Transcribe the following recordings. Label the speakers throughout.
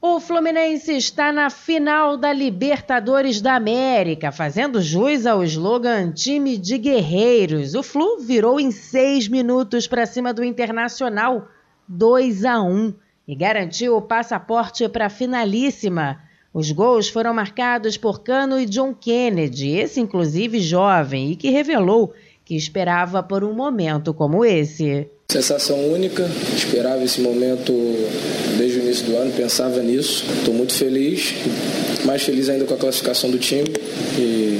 Speaker 1: O Fluminense está na final da Libertadores da América, fazendo jus ao slogan time de guerreiros. O Flu virou em seis minutos para cima do Internacional, 2 a 1, e garantiu o passaporte para a finalíssima. Os gols foram marcados por Cano e John Kennedy, esse inclusive jovem, e que revelou que esperava por um momento como esse.
Speaker 2: Sensação única, esperava esse momento desde o início do ano, pensava nisso. Estou muito feliz, mais feliz ainda com a classificação do time e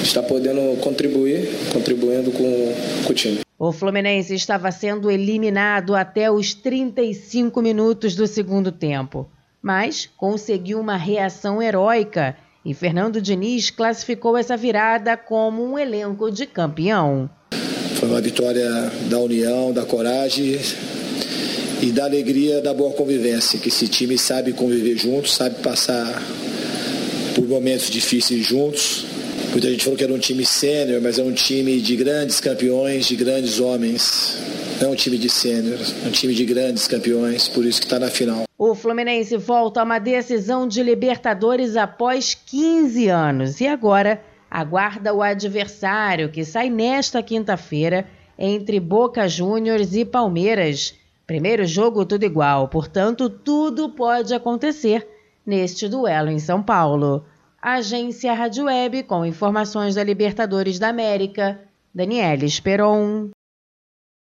Speaker 2: está podendo contribuir, contribuindo com, com o time.
Speaker 1: O Fluminense estava sendo eliminado até os 35 minutos do segundo tempo, mas conseguiu uma reação heróica e Fernando Diniz classificou essa virada como um elenco de campeão.
Speaker 3: Foi uma vitória da união, da coragem e da alegria da boa convivência, que esse time sabe conviver juntos, sabe passar por momentos difíceis juntos. Muita gente falou que era um time sênior, mas é um time de grandes campeões, de grandes homens. Não é um time de sênior, é um time de grandes campeões, por isso que está na final.
Speaker 1: O Fluminense volta a uma decisão de Libertadores após 15 anos e agora aguarda o adversário que sai nesta quinta-feira entre Boca Juniors e Palmeiras. Primeiro jogo tudo igual, portanto, tudo pode acontecer neste duelo em São Paulo. Agência Rádio Web com informações da Libertadores da América. Daniela Esperon.